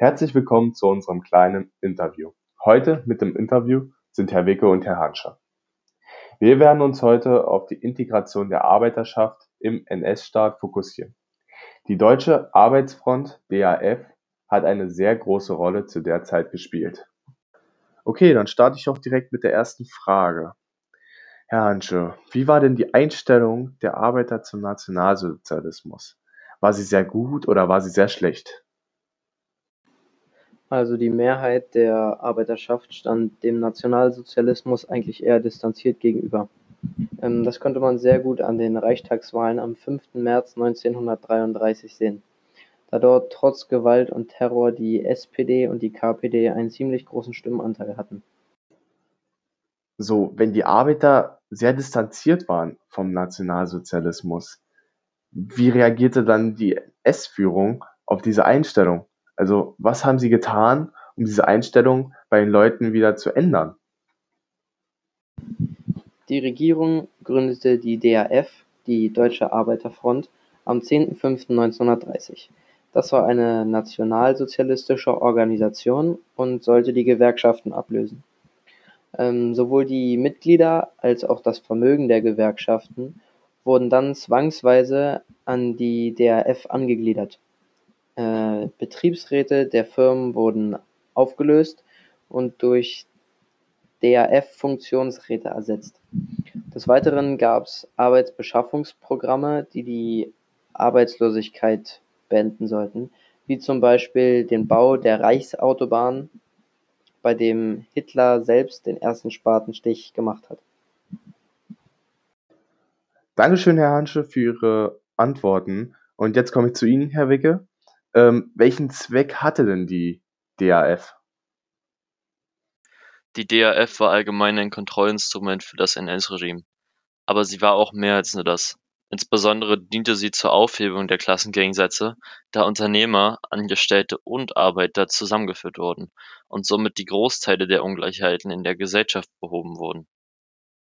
Herzlich willkommen zu unserem kleinen Interview. Heute mit dem Interview sind Herr Wicke und Herr Hanscher. Wir werden uns heute auf die Integration der Arbeiterschaft im NS-Staat fokussieren. Die Deutsche Arbeitsfront (DAF) hat eine sehr große Rolle zu der Zeit gespielt. Okay, dann starte ich auch direkt mit der ersten Frage. Herr Hansche, wie war denn die Einstellung der Arbeiter zum Nationalsozialismus? War sie sehr gut oder war sie sehr schlecht? Also die Mehrheit der Arbeiterschaft stand dem Nationalsozialismus eigentlich eher distanziert gegenüber. Ähm, das konnte man sehr gut an den Reichstagswahlen am 5. März 1933 sehen, da dort trotz Gewalt und Terror die SPD und die KPD einen ziemlich großen Stimmenanteil hatten. So, wenn die Arbeiter sehr distanziert waren vom Nationalsozialismus, wie reagierte dann die S-Führung auf diese Einstellung? Also, was haben Sie getan, um diese Einstellung bei den Leuten wieder zu ändern? Die Regierung gründete die DAF, die Deutsche Arbeiterfront, am 10.05.1930. Das war eine nationalsozialistische Organisation und sollte die Gewerkschaften ablösen. Ähm, sowohl die Mitglieder als auch das Vermögen der Gewerkschaften wurden dann zwangsweise an die DAF angegliedert. Äh, Betriebsräte der Firmen wurden aufgelöst und durch DAF-Funktionsräte ersetzt. Des Weiteren gab es Arbeitsbeschaffungsprogramme, die die Arbeitslosigkeit beenden sollten, wie zum Beispiel den Bau der Reichsautobahn, bei dem Hitler selbst den ersten Spatenstich gemacht hat. Dankeschön, Herr Hansche, für Ihre Antworten. Und jetzt komme ich zu Ihnen, Herr Wicke. Ähm, welchen Zweck hatte denn die DAF? Die DAF war allgemein ein Kontrollinstrument für das NS-Regime. Aber sie war auch mehr als nur das. Insbesondere diente sie zur Aufhebung der Klassengegensätze, da Unternehmer, Angestellte und Arbeiter zusammengeführt wurden und somit die Großteile der Ungleichheiten in der Gesellschaft behoben wurden.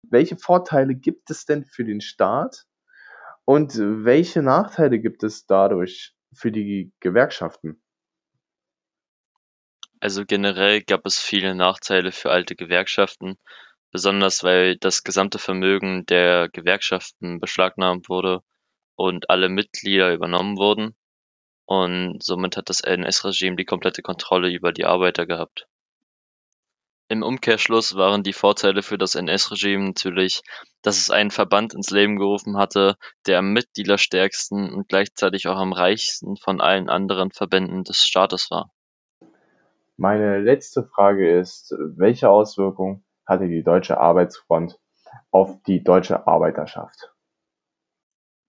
Welche Vorteile gibt es denn für den Staat und welche Nachteile gibt es dadurch für die Gewerkschaften? Also generell gab es viele Nachteile für alte Gewerkschaften, besonders weil das gesamte Vermögen der Gewerkschaften beschlagnahmt wurde und alle Mitglieder übernommen wurden. Und somit hat das NS-Regime die komplette Kontrolle über die Arbeiter gehabt. Im Umkehrschluss waren die Vorteile für das NS-Regime natürlich, dass es einen Verband ins Leben gerufen hatte, der am mitgliederstärksten und gleichzeitig auch am reichsten von allen anderen Verbänden des Staates war. Meine letzte Frage ist, welche Auswirkungen hatte die Deutsche Arbeitsfront auf die deutsche Arbeiterschaft?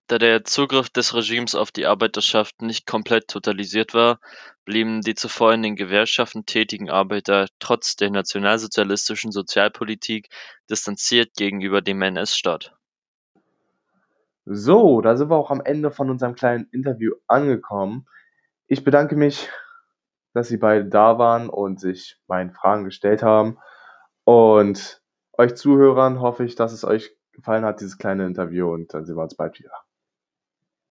Da der Zugriff des Regimes auf die Arbeiterschaft nicht komplett totalisiert war, blieben die zuvor in den Gewerkschaften tätigen Arbeiter trotz der nationalsozialistischen Sozialpolitik distanziert gegenüber dem NS-Staat. So, da sind wir auch am Ende von unserem kleinen Interview angekommen. Ich bedanke mich, dass Sie beide da waren und sich meinen Fragen gestellt haben. Und euch Zuhörern hoffe ich, dass es euch gefallen hat, dieses kleine Interview. Und dann sehen wir uns bald wieder.